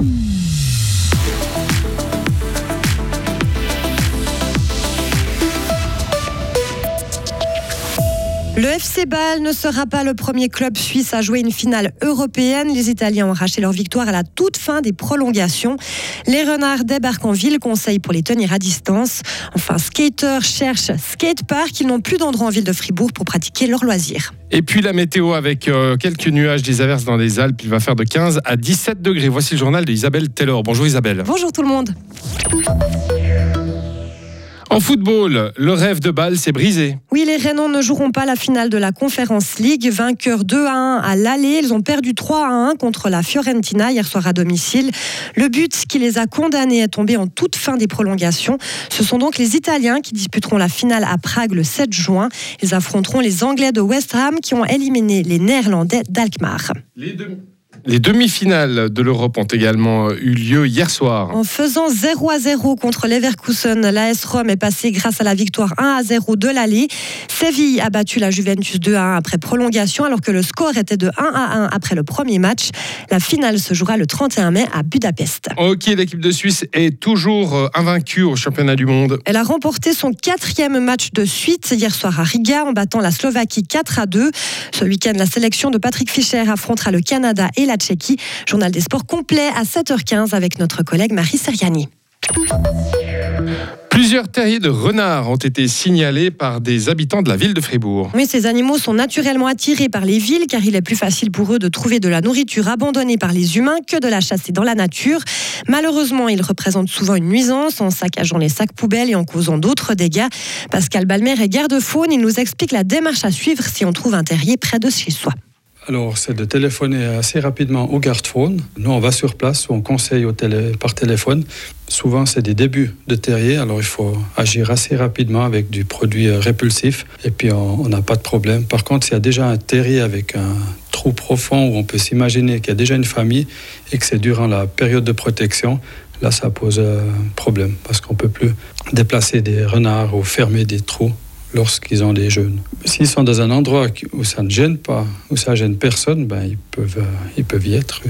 Mm. Le FC Bâle ne sera pas le premier club suisse à jouer une finale européenne. Les Italiens ont arraché leur victoire à la toute fin des prolongations. Les renards débarquent en ville, conseil pour les tenir à distance. Enfin, skaters cherchent skatepark. Ils n'ont plus d'endroit en ville de Fribourg pour pratiquer leurs loisirs. Et puis la météo avec euh, quelques nuages, des averses dans les Alpes. Il va faire de 15 à 17 degrés. Voici le journal d'Isabelle Taylor. Bonjour Isabelle. Bonjour tout le monde. En football, le rêve de Bâle s'est brisé. Oui, les Rénans ne joueront pas la finale de la Conference League. Vainqueurs 2 à 1 à l'aller, ils ont perdu 3 à 1 contre la Fiorentina hier soir à domicile. Le but qui les a condamnés est tombé en toute fin des prolongations. Ce sont donc les Italiens qui disputeront la finale à Prague le 7 juin. Ils affronteront les Anglais de West Ham qui ont éliminé les Néerlandais d'Alkmaar. Les deux. Les demi-finales de l'Europe ont également eu lieu hier soir. En faisant 0 à 0 contre l'Everkusen, l'AS Rome est passé grâce à la victoire 1 à 0 de l'aller. Séville a battu la Juventus 2 à 1 après prolongation, alors que le score était de 1 à 1 après le premier match. La finale se jouera le 31 mai à Budapest. Ok, l'équipe de Suisse est toujours euh, invaincue au championnat du monde. Elle a remporté son quatrième match de suite hier soir à Riga en battant la Slovaquie 4 à 2. Ce week-end, la sélection de Patrick Fischer affrontera le Canada et la la Tchéquie. Journal des sports complet à 7h15 avec notre collègue Marie Seriani. Plusieurs terriers de renards ont été signalés par des habitants de la ville de Fribourg. Oui, ces animaux sont naturellement attirés par les villes car il est plus facile pour eux de trouver de la nourriture abandonnée par les humains que de la chasser dans la nature. Malheureusement, ils représentent souvent une nuisance en saccageant les sacs poubelles et en causant d'autres dégâts. Pascal Balmer est garde-faune. Il nous explique la démarche à suivre si on trouve un terrier près de chez soi. Alors, c'est de téléphoner assez rapidement au garde-faune. Nous, on va sur place, on conseille par téléphone. Souvent, c'est des débuts de terrier, alors il faut agir assez rapidement avec du produit euh, répulsif, et puis on n'a pas de problème. Par contre, s'il y a déjà un terrier avec un trou profond où on peut s'imaginer qu'il y a déjà une famille et que c'est durant la période de protection, là, ça pose un euh, problème, parce qu'on ne peut plus déplacer des renards ou fermer des trous lorsqu'ils ont des jeunes. S'ils sont dans un endroit où ça ne gêne pas, où ça gêne personne, ben ils peuvent, euh, ils peuvent y être.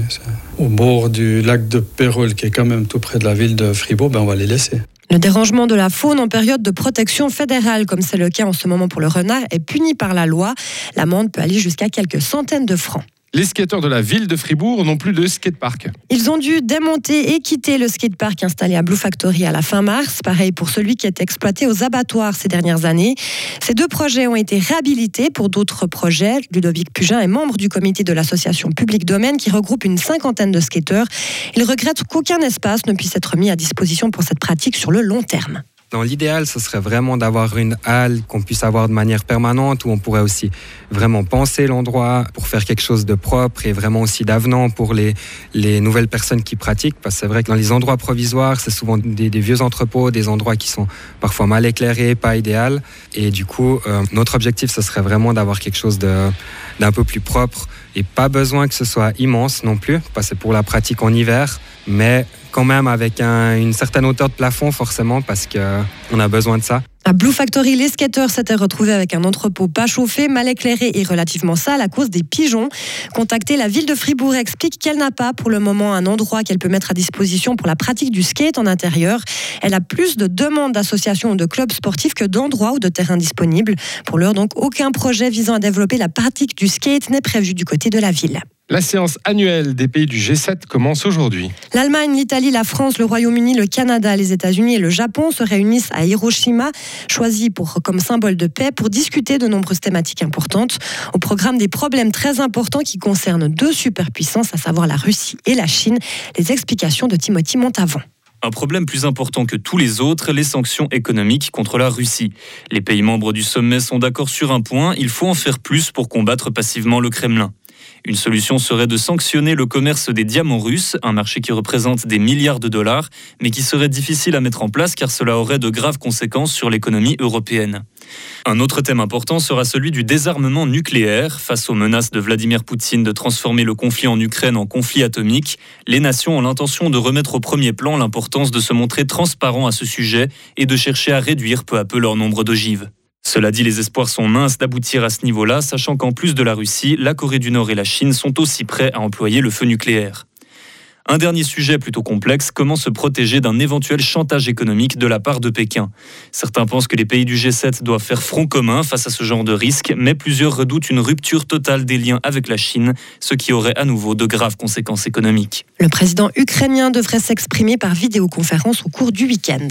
Au bord du lac de Pérol, qui est quand même tout près de la ville de Fribourg, ben on va les laisser. Le dérangement de la faune en période de protection fédérale, comme c'est le cas en ce moment pour le renard, est puni par la loi. L'amende peut aller jusqu'à quelques centaines de francs. Les skateurs de la ville de Fribourg n'ont plus de skatepark. Ils ont dû démonter et quitter le skatepark installé à Blue Factory à la fin mars. Pareil pour celui qui est exploité aux abattoirs ces dernières années. Ces deux projets ont été réhabilités pour d'autres projets. Ludovic Pugin est membre du comité de l'association Public Domaine qui regroupe une cinquantaine de skateurs. Il regrette qu'aucun espace ne puisse être mis à disposition pour cette pratique sur le long terme. Dans l'idéal, ce serait vraiment d'avoir une halle qu'on puisse avoir de manière permanente, où on pourrait aussi vraiment penser l'endroit pour faire quelque chose de propre et vraiment aussi d'avenant pour les, les nouvelles personnes qui pratiquent. Parce que c'est vrai que dans les endroits provisoires, c'est souvent des, vieux entrepôts, des endroits qui sont parfois mal éclairés, pas idéal. Et du coup, euh, notre objectif, ce serait vraiment d'avoir quelque chose d'un peu plus propre et pas besoin que ce soit immense non plus, parce que pour la pratique en hiver, mais quand même avec une certaine hauteur de plafond forcément parce qu'on a besoin de ça. À Blue Factory, les skateurs s'étaient retrouvés avec un entrepôt pas chauffé, mal éclairé et relativement sale à cause des pigeons. Contacter la ville de Fribourg explique qu'elle n'a pas pour le moment un endroit qu'elle peut mettre à disposition pour la pratique du skate en intérieur. Elle a plus de demandes d'associations ou de clubs sportifs que d'endroits ou de terrains disponibles. Pour l'heure, donc, aucun projet visant à développer la pratique du skate n'est prévu du côté de la ville. La séance annuelle des pays du G7 commence aujourd'hui. L'Allemagne, l'Italie, la France, le Royaume-Uni, le Canada, les États-Unis et le Japon se réunissent à Hiroshima, choisis pour, comme symbole de paix, pour discuter de nombreuses thématiques importantes. Au programme des problèmes très importants qui concernent deux superpuissances, à savoir la Russie et la Chine. Les explications de Timothy Montavon un problème plus important que tous les autres, les sanctions économiques contre la Russie. Les pays membres du sommet sont d'accord sur un point, il faut en faire plus pour combattre passivement le Kremlin. Une solution serait de sanctionner le commerce des diamants russes, un marché qui représente des milliards de dollars, mais qui serait difficile à mettre en place car cela aurait de graves conséquences sur l'économie européenne. Un autre thème important sera celui du désarmement nucléaire. Face aux menaces de Vladimir Poutine de transformer le conflit en Ukraine en conflit atomique, les nations ont l'intention de remettre au premier plan l'importance de se montrer transparent à ce sujet et de chercher à réduire peu à peu leur nombre d'ogives. Cela dit, les espoirs sont minces d'aboutir à ce niveau-là, sachant qu'en plus de la Russie, la Corée du Nord et la Chine sont aussi prêts à employer le feu nucléaire. Un dernier sujet plutôt complexe, comment se protéger d'un éventuel chantage économique de la part de Pékin? Certains pensent que les pays du G7 doivent faire front commun face à ce genre de risque, mais plusieurs redoutent une rupture totale des liens avec la Chine, ce qui aurait à nouveau de graves conséquences économiques. Le président ukrainien devrait s'exprimer par vidéoconférence au cours du week-end.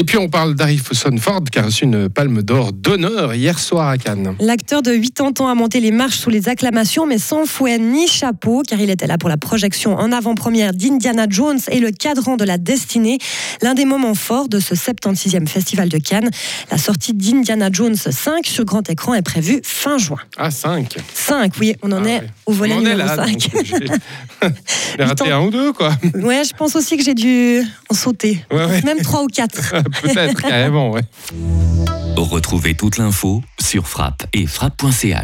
Et puis on parle d'Harrison Ford qui a reçu une palme d'or d'honneur hier soir à Cannes. L'acteur de 80 ans a monté les marches sous les acclamations, mais sans fouet ni chapeau, car il était là pour la projection en avant-première d'Indiana Jones et le cadran de la destinée. L'un des moments forts de ce 76e festival de Cannes. La sortie d'Indiana Jones 5 sur grand écran est prévue fin juin. Ah, 5 5, oui, on en Ah est au volet On en est numéro là, 5. donc, j'ai- J'ai raté un ou deux, quoi. Ouais, je pense aussi que j'ai dû en sauter. Ouais, ouais. Même 3 ou 4. Peut-être, carrément. Retrouvez toute l'info sur frappe et frappe.ch.